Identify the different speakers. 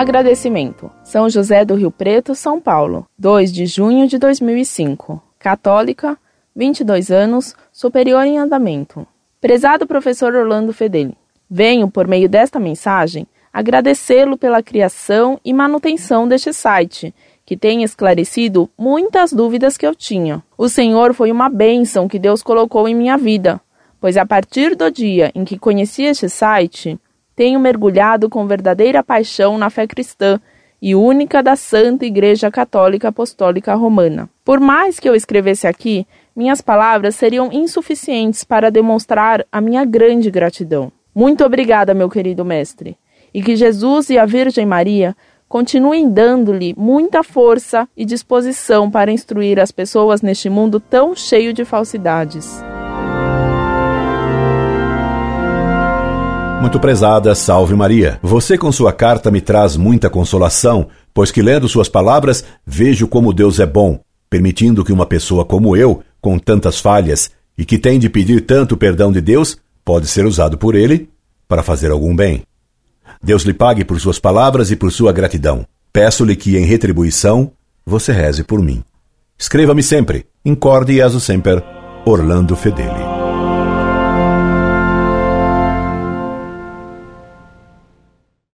Speaker 1: Agradecimento. São José do Rio Preto, São Paulo, 2 de junho de 2005. Católica, 22 anos, superior em andamento. Prezado professor Orlando Fedeli, venho, por meio desta mensagem, agradecê-lo pela criação e manutenção deste site, que tem esclarecido muitas dúvidas que eu tinha. O Senhor foi uma bênção que Deus colocou em minha vida, pois a partir do dia em que conheci este site, tenho mergulhado com verdadeira paixão na fé cristã e única da Santa Igreja Católica Apostólica Romana. Por mais que eu escrevesse aqui, minhas palavras seriam insuficientes para demonstrar a minha grande gratidão. Muito obrigada, meu querido mestre, e que Jesus e a Virgem Maria continuem dando-lhe muita força e disposição para instruir as pessoas neste mundo tão cheio de falsidades.
Speaker 2: Muito prezada, salve Maria. Você com sua carta me traz muita consolação, pois que lendo suas palavras vejo como Deus é bom, permitindo que uma pessoa como eu, com tantas falhas e que tem de pedir tanto perdão de Deus, pode ser usado por ele para fazer algum bem. Deus lhe pague por suas palavras e por sua gratidão. Peço-lhe que, em retribuição, você reze por mim. Escreva-me sempre. Incorde e sempre, Orlando Fedeli.